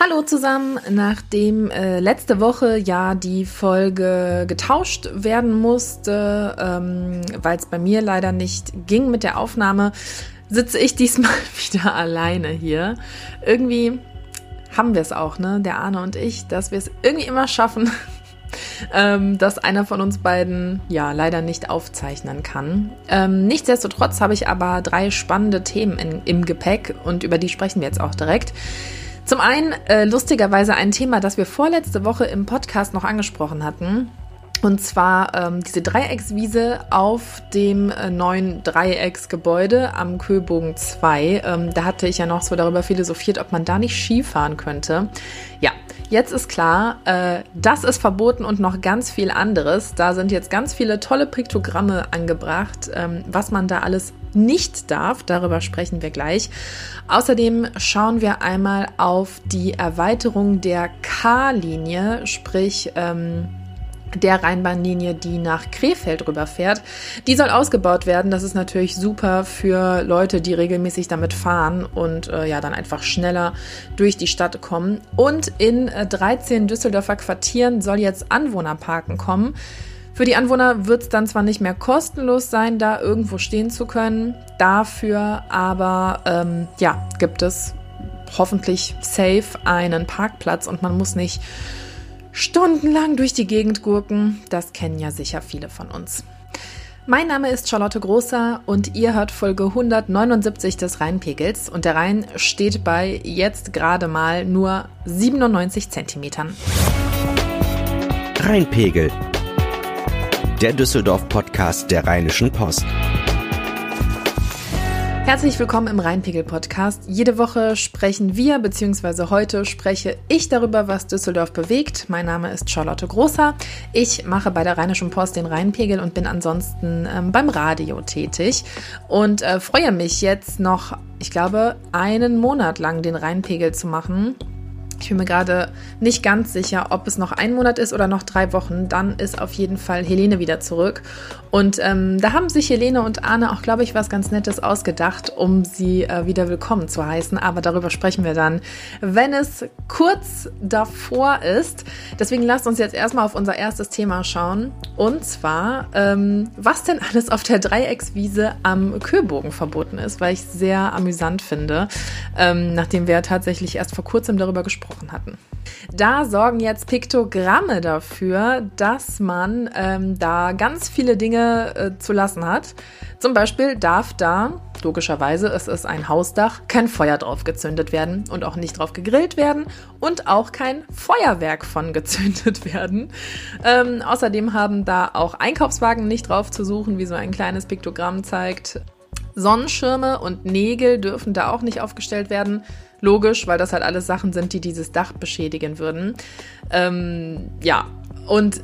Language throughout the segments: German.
Hallo zusammen, nachdem äh, letzte Woche ja die Folge getauscht werden musste, ähm, weil es bei mir leider nicht ging mit der Aufnahme, sitze ich diesmal wieder alleine hier. Irgendwie haben wir es auch, ne, der Arne und ich, dass wir es irgendwie immer schaffen, ähm, dass einer von uns beiden ja leider nicht aufzeichnen kann. Ähm, nichtsdestotrotz habe ich aber drei spannende Themen in, im Gepäck und über die sprechen wir jetzt auch direkt. Zum einen äh, lustigerweise ein Thema, das wir vorletzte Woche im Podcast noch angesprochen hatten. Und zwar ähm, diese Dreieckswiese auf dem äh, neuen Dreiecksgebäude am Köbogen 2. Ähm, da hatte ich ja noch so darüber philosophiert, ob man da nicht Skifahren könnte. Ja, jetzt ist klar, äh, das ist verboten und noch ganz viel anderes. Da sind jetzt ganz viele tolle Piktogramme angebracht, ähm, was man da alles nicht darf. Darüber sprechen wir gleich. Außerdem schauen wir einmal auf die Erweiterung der K-Linie, sprich ähm, der Rheinbahnlinie, die nach Krefeld rüberfährt. Die soll ausgebaut werden. Das ist natürlich super für Leute, die regelmäßig damit fahren und äh, ja dann einfach schneller durch die Stadt kommen. Und in äh, 13 Düsseldorfer Quartieren soll jetzt Anwohnerparken kommen. Für die Anwohner wird es dann zwar nicht mehr kostenlos sein, da irgendwo stehen zu können, dafür aber ähm, ja, gibt es hoffentlich safe einen Parkplatz und man muss nicht stundenlang durch die Gegend gurken. Das kennen ja sicher viele von uns. Mein Name ist Charlotte Großer und ihr hört Folge 179 des Rheinpegels und der Rhein steht bei jetzt gerade mal nur 97 Zentimetern. Rheinpegel der Düsseldorf-Podcast der Rheinischen Post. Herzlich willkommen im Rheinpegel-Podcast. Jede Woche sprechen wir, beziehungsweise heute spreche ich darüber, was Düsseldorf bewegt. Mein Name ist Charlotte Großer. Ich mache bei der Rheinischen Post den Rheinpegel und bin ansonsten ähm, beim Radio tätig und äh, freue mich jetzt noch, ich glaube, einen Monat lang den Rheinpegel zu machen. Ich bin mir gerade nicht ganz sicher, ob es noch ein Monat ist oder noch drei Wochen. Dann ist auf jeden Fall Helene wieder zurück. Und ähm, da haben sich Helene und Arne auch, glaube ich, was ganz Nettes ausgedacht, um sie äh, wieder willkommen zu heißen. Aber darüber sprechen wir dann, wenn es kurz davor ist. Deswegen lasst uns jetzt erstmal auf unser erstes Thema schauen. Und zwar, ähm, was denn alles auf der Dreieckswiese am Köbogen verboten ist, weil ich sehr amüsant finde, ähm, nachdem wir tatsächlich erst vor kurzem darüber gesprochen gesprochen hatten. Da sorgen jetzt Piktogramme dafür, dass man ähm, da ganz viele Dinge äh, zu lassen hat. Zum Beispiel darf da, logischerweise, es ist ein Hausdach, kein Feuer drauf gezündet werden und auch nicht drauf gegrillt werden und auch kein Feuerwerk von gezündet werden. Ähm, außerdem haben da auch Einkaufswagen nicht drauf zu suchen, wie so ein kleines Piktogramm zeigt. Sonnenschirme und Nägel dürfen da auch nicht aufgestellt werden. Logisch, weil das halt alles Sachen sind, die dieses Dach beschädigen würden. Ähm, ja, und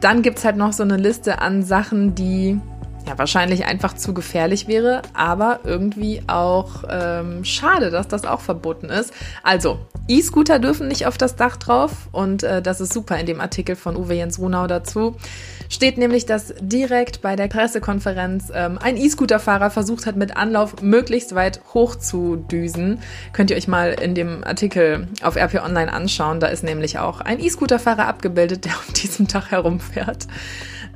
dann gibt es halt noch so eine Liste an Sachen, die ja wahrscheinlich einfach zu gefährlich wäre, aber irgendwie auch ähm, schade, dass das auch verboten ist. Also, E-Scooter dürfen nicht auf das Dach drauf und äh, das ist super in dem Artikel von Uwe Jens Runau dazu steht nämlich, dass direkt bei der Pressekonferenz ähm, ein E-Scooter-Fahrer versucht hat, mit Anlauf möglichst weit hoch zu düsen. Könnt ihr euch mal in dem Artikel auf RP Online anschauen. Da ist nämlich auch ein E-Scooter-Fahrer abgebildet, der auf diesem Dach herumfährt.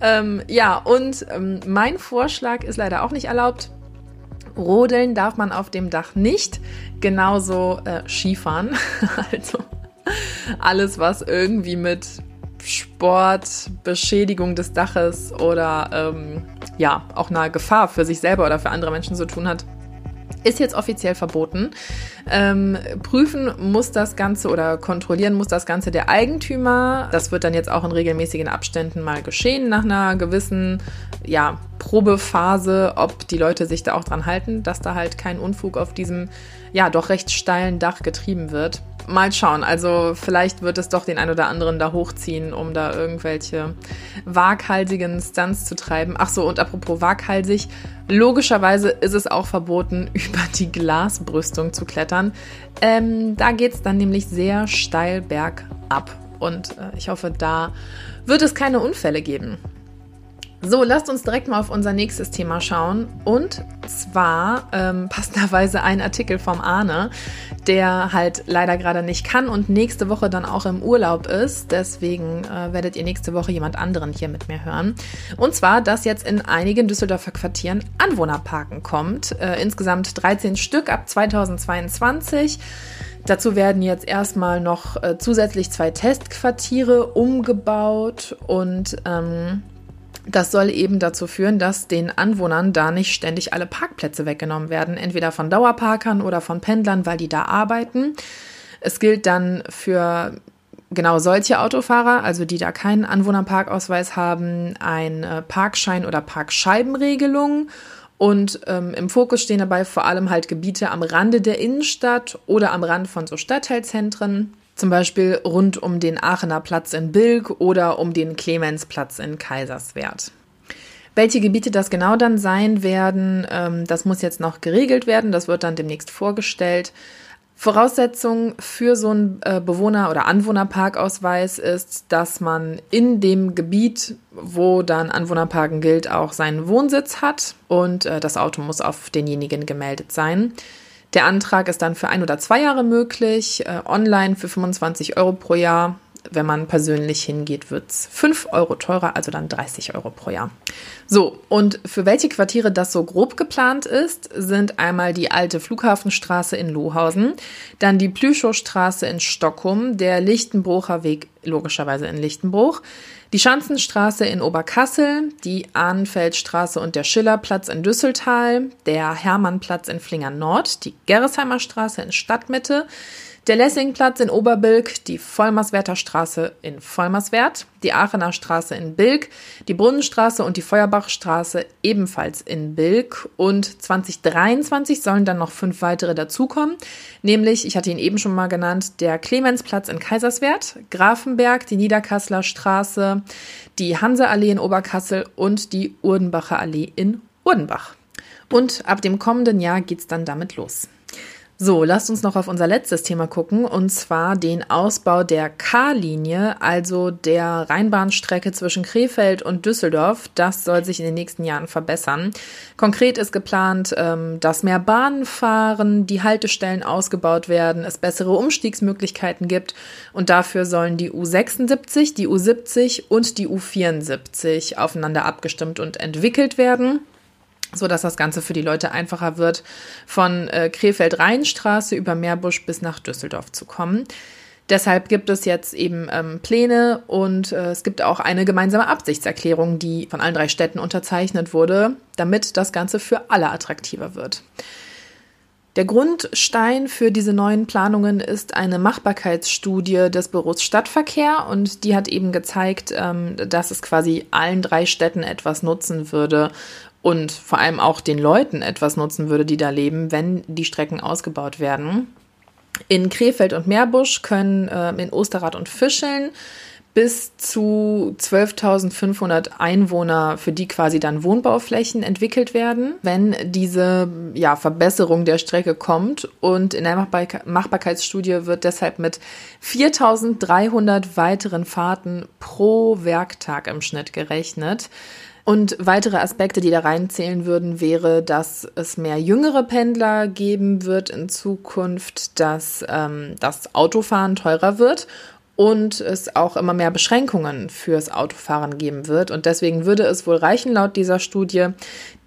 Ähm, ja, und ähm, mein Vorschlag ist leider auch nicht erlaubt. Rodeln darf man auf dem Dach nicht, genauso äh, Skifahren. also alles, was irgendwie mit Sport, Beschädigung des Daches oder ähm, ja, auch eine Gefahr für sich selber oder für andere Menschen zu tun hat, ist jetzt offiziell verboten. Ähm, prüfen muss das Ganze oder kontrollieren muss das Ganze der Eigentümer. Das wird dann jetzt auch in regelmäßigen Abständen mal geschehen nach einer gewissen ja, Probephase, ob die Leute sich da auch dran halten, dass da halt kein Unfug auf diesem ja doch recht steilen Dach getrieben wird mal schauen. Also vielleicht wird es doch den ein oder anderen da hochziehen, um da irgendwelche waghalsigen Stunts zu treiben. Ach so, und apropos waghalsig, logischerweise ist es auch verboten, über die Glasbrüstung zu klettern. Ähm, da geht es dann nämlich sehr steil bergab. Und äh, ich hoffe, da wird es keine Unfälle geben. So, lasst uns direkt mal auf unser nächstes Thema schauen. Und zwar ähm, passenderweise ein Artikel vom Arne, der halt leider gerade nicht kann und nächste Woche dann auch im Urlaub ist. Deswegen äh, werdet ihr nächste Woche jemand anderen hier mit mir hören. Und zwar, dass jetzt in einigen Düsseldorfer Quartieren Anwohnerparken kommt. Äh, insgesamt 13 Stück ab 2022. Dazu werden jetzt erstmal noch äh, zusätzlich zwei Testquartiere umgebaut und ähm, das soll eben dazu führen, dass den Anwohnern da nicht ständig alle Parkplätze weggenommen werden, entweder von Dauerparkern oder von Pendlern, weil die da arbeiten. Es gilt dann für genau solche Autofahrer, also die da keinen Anwohnerparkausweis haben, ein äh, Parkschein oder Parkscheibenregelung. Und ähm, im Fokus stehen dabei vor allem halt Gebiete am Rande der Innenstadt oder am Rand von so Stadtteilzentren. Zum Beispiel rund um den Aachener Platz in Bilk oder um den Clemensplatz in Kaiserswerth. Welche Gebiete das genau dann sein werden, ähm, das muss jetzt noch geregelt werden. Das wird dann demnächst vorgestellt. Voraussetzung für so einen äh, Bewohner- oder Anwohnerparkausweis ist, dass man in dem Gebiet, wo dann Anwohnerparken gilt, auch seinen Wohnsitz hat und äh, das Auto muss auf denjenigen gemeldet sein. Der Antrag ist dann für ein oder zwei Jahre möglich, äh, online für 25 Euro pro Jahr. Wenn man persönlich hingeht, wird es 5 Euro teurer, also dann 30 Euro pro Jahr. So, und für welche Quartiere das so grob geplant ist, sind einmal die alte Flughafenstraße in Lohausen, dann die Plüschowstraße in Stockholm, der Lichtenbrucher Weg logischerweise in Lichtenbruch, die Schanzenstraße in Oberkassel, die Ahnenfeldstraße und der Schillerplatz in Düsseltal, der Hermannplatz in Flingern Nord, die Gerresheimer Straße in Stadtmitte, der Lessingplatz in Oberbilk, die Vollmerswerter Straße in Vollmerswert, die Aachener Straße in Bilk, die Brunnenstraße und die Feuerbachstraße ebenfalls in Bilk. Und 2023 sollen dann noch fünf weitere dazukommen, nämlich, ich hatte ihn eben schon mal genannt, der Clemensplatz in Kaiserswerth, Grafenberg, die Niederkasseler Straße, die Hanseallee in Oberkassel und die Urdenbacher Allee in Urdenbach. Und ab dem kommenden Jahr geht's dann damit los. So, lasst uns noch auf unser letztes Thema gucken, und zwar den Ausbau der K-Linie, also der Rheinbahnstrecke zwischen Krefeld und Düsseldorf. Das soll sich in den nächsten Jahren verbessern. Konkret ist geplant, ähm, dass mehr Bahnen fahren, die Haltestellen ausgebaut werden, es bessere Umstiegsmöglichkeiten gibt und dafür sollen die U76, die U70 und die U74 aufeinander abgestimmt und entwickelt werden so dass das Ganze für die Leute einfacher wird, von äh, Krefeld-Rheinstraße über Meerbusch bis nach Düsseldorf zu kommen. Deshalb gibt es jetzt eben ähm, Pläne und äh, es gibt auch eine gemeinsame Absichtserklärung, die von allen drei Städten unterzeichnet wurde, damit das Ganze für alle attraktiver wird. Der Grundstein für diese neuen Planungen ist eine Machbarkeitsstudie des Büros Stadtverkehr und die hat eben gezeigt, ähm, dass es quasi allen drei Städten etwas nutzen würde, und vor allem auch den Leuten etwas nutzen würde, die da leben, wenn die Strecken ausgebaut werden. In Krefeld und Meerbusch können äh, in Osterrad und Fischeln bis zu 12.500 Einwohner, für die quasi dann Wohnbauflächen entwickelt werden, wenn diese ja, Verbesserung der Strecke kommt. Und in der Machbarkeitsstudie wird deshalb mit 4.300 weiteren Fahrten pro Werktag im Schnitt gerechnet. Und weitere Aspekte, die da reinzählen würden, wäre, dass es mehr jüngere Pendler geben wird in Zukunft, dass ähm, das Autofahren teurer wird und es auch immer mehr Beschränkungen fürs Autofahren geben wird. Und deswegen würde es wohl reichen, laut dieser Studie,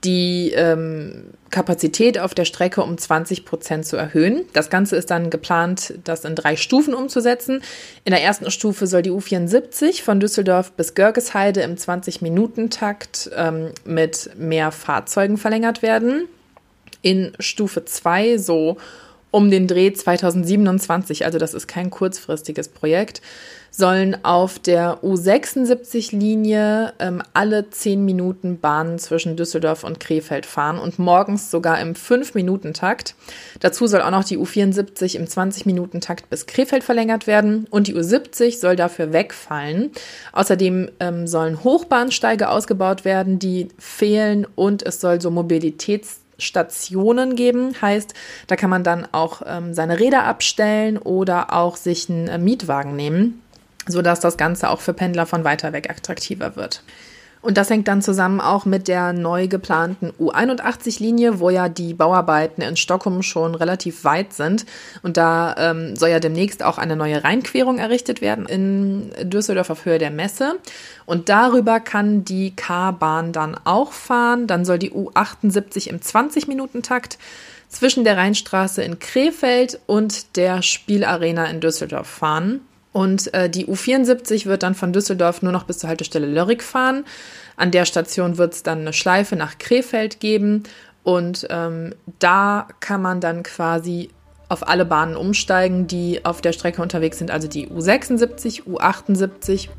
die ähm, Kapazität auf der Strecke um 20 Prozent zu erhöhen. Das Ganze ist dann geplant, das in drei Stufen umzusetzen. In der ersten Stufe soll die U74 von Düsseldorf bis Görgesheide im 20-Minuten-Takt ähm, mit mehr Fahrzeugen verlängert werden. In Stufe 2 so um den Dreh 2027, also das ist kein kurzfristiges Projekt, sollen auf der U76-Linie ähm, alle 10 Minuten Bahnen zwischen Düsseldorf und Krefeld fahren und morgens sogar im 5-Minuten-Takt. Dazu soll auch noch die U74 im 20-Minuten-Takt bis Krefeld verlängert werden und die U70 soll dafür wegfallen. Außerdem ähm, sollen Hochbahnsteige ausgebaut werden, die fehlen und es soll so Mobilitäts Stationen geben. Heißt, da kann man dann auch ähm, seine Räder abstellen oder auch sich einen äh, Mietwagen nehmen, sodass das Ganze auch für Pendler von weiter weg attraktiver wird. Und das hängt dann zusammen auch mit der neu geplanten U81-Linie, wo ja die Bauarbeiten in Stockholm schon relativ weit sind. Und da ähm, soll ja demnächst auch eine neue Rheinquerung errichtet werden in Düsseldorf auf Höhe der Messe. Und darüber kann die K-Bahn dann auch fahren. Dann soll die U78 im 20-Minuten-Takt zwischen der Rheinstraße in Krefeld und der Spielarena in Düsseldorf fahren. Und äh, die U74 wird dann von Düsseldorf nur noch bis zur Haltestelle Lörrick fahren. An der Station wird es dann eine Schleife nach Krefeld geben. Und ähm, da kann man dann quasi auf alle Bahnen umsteigen, die auf der Strecke unterwegs sind. Also die U76, U78,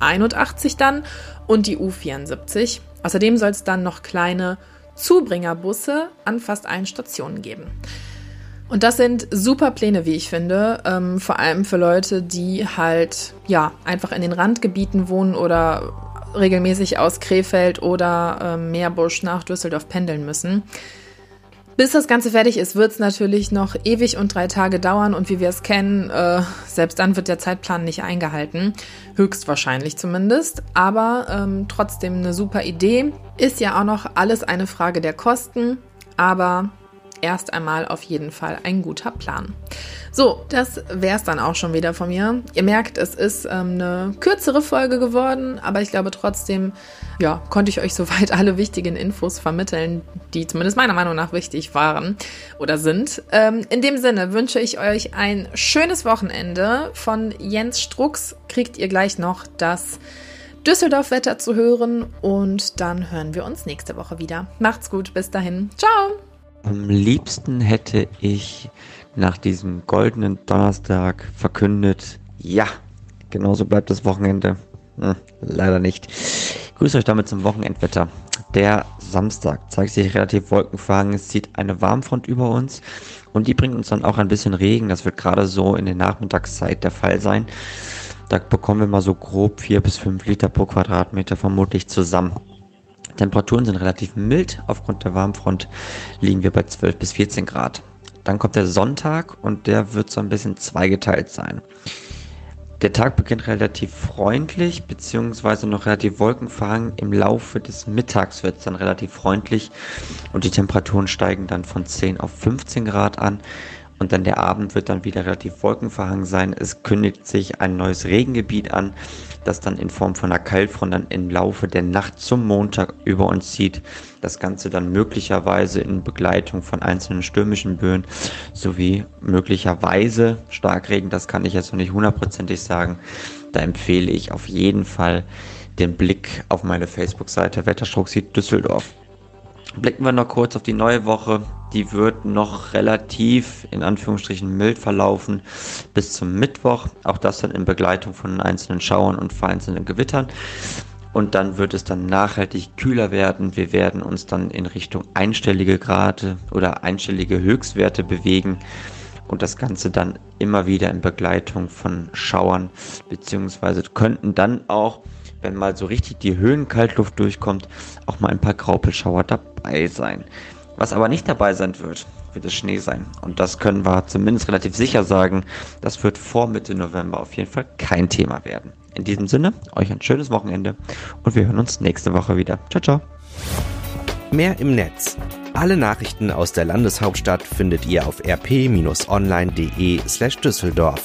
U81 dann und die U74. Außerdem soll es dann noch kleine Zubringerbusse an fast allen Stationen geben. Und das sind super Pläne, wie ich finde, ähm, vor allem für Leute, die halt ja einfach in den Randgebieten wohnen oder regelmäßig aus Krefeld oder ähm, Meerbusch nach Düsseldorf pendeln müssen. Bis das Ganze fertig ist, wird es natürlich noch ewig und drei Tage dauern und wie wir es kennen, äh, selbst dann wird der Zeitplan nicht eingehalten. Höchstwahrscheinlich zumindest. Aber ähm, trotzdem eine super Idee. Ist ja auch noch alles eine Frage der Kosten. Aber erst einmal auf jeden Fall ein guter Plan. So, das wäre es dann auch schon wieder von mir. Ihr merkt, es ist ähm, eine kürzere Folge geworden, aber ich glaube trotzdem, ja, konnte ich euch soweit alle wichtigen Infos vermitteln, die zumindest meiner Meinung nach wichtig waren oder sind. Ähm, in dem Sinne wünsche ich euch ein schönes Wochenende. Von Jens Strux kriegt ihr gleich noch das Düsseldorf-Wetter zu hören und dann hören wir uns nächste Woche wieder. Macht's gut, bis dahin. Ciao! Am liebsten hätte ich nach diesem goldenen Donnerstag verkündet, ja, genauso bleibt das Wochenende. Hm, leider nicht. Ich grüße euch damit zum Wochenendwetter. Der Samstag zeigt sich relativ wolkenverhangen. Es zieht eine Warmfront über uns und die bringt uns dann auch ein bisschen Regen. Das wird gerade so in der Nachmittagszeit der Fall sein. Da bekommen wir mal so grob vier bis fünf Liter pro Quadratmeter vermutlich zusammen. Temperaturen sind relativ mild. Aufgrund der Warmfront liegen wir bei 12 bis 14 Grad. Dann kommt der Sonntag und der wird so ein bisschen zweigeteilt sein. Der Tag beginnt relativ freundlich, beziehungsweise noch relativ wolkenverhangen. Im Laufe des Mittags wird es dann relativ freundlich und die Temperaturen steigen dann von 10 auf 15 Grad an. Und dann der Abend wird dann wieder relativ wolkenverhangen sein. Es kündigt sich ein neues Regengebiet an das dann in Form von einer Kaltfront dann im Laufe der Nacht zum Montag über uns zieht. Das Ganze dann möglicherweise in Begleitung von einzelnen stürmischen Böen sowie möglicherweise Starkregen, das kann ich jetzt noch nicht hundertprozentig sagen. Da empfehle ich auf jeden Fall den Blick auf meine Facebook-Seite Wetterstruxit Düsseldorf. Blicken wir noch kurz auf die neue Woche. Die wird noch relativ in Anführungsstrichen mild verlaufen bis zum Mittwoch. Auch das dann in Begleitung von einzelnen Schauern und vereinzelten Gewittern. Und dann wird es dann nachhaltig kühler werden. Wir werden uns dann in Richtung einstellige Grade oder einstellige Höchstwerte bewegen. Und das Ganze dann immer wieder in Begleitung von Schauern, beziehungsweise könnten dann auch wenn mal so richtig die Höhenkaltluft durchkommt, auch mal ein paar Graupelschauer dabei sein. Was aber nicht dabei sein wird, wird es Schnee sein. Und das können wir zumindest relativ sicher sagen. Das wird vor Mitte November auf jeden Fall kein Thema werden. In diesem Sinne, euch ein schönes Wochenende und wir hören uns nächste Woche wieder. Ciao, ciao. Mehr im Netz. Alle Nachrichten aus der Landeshauptstadt findet ihr auf rp-online.de slash Düsseldorf.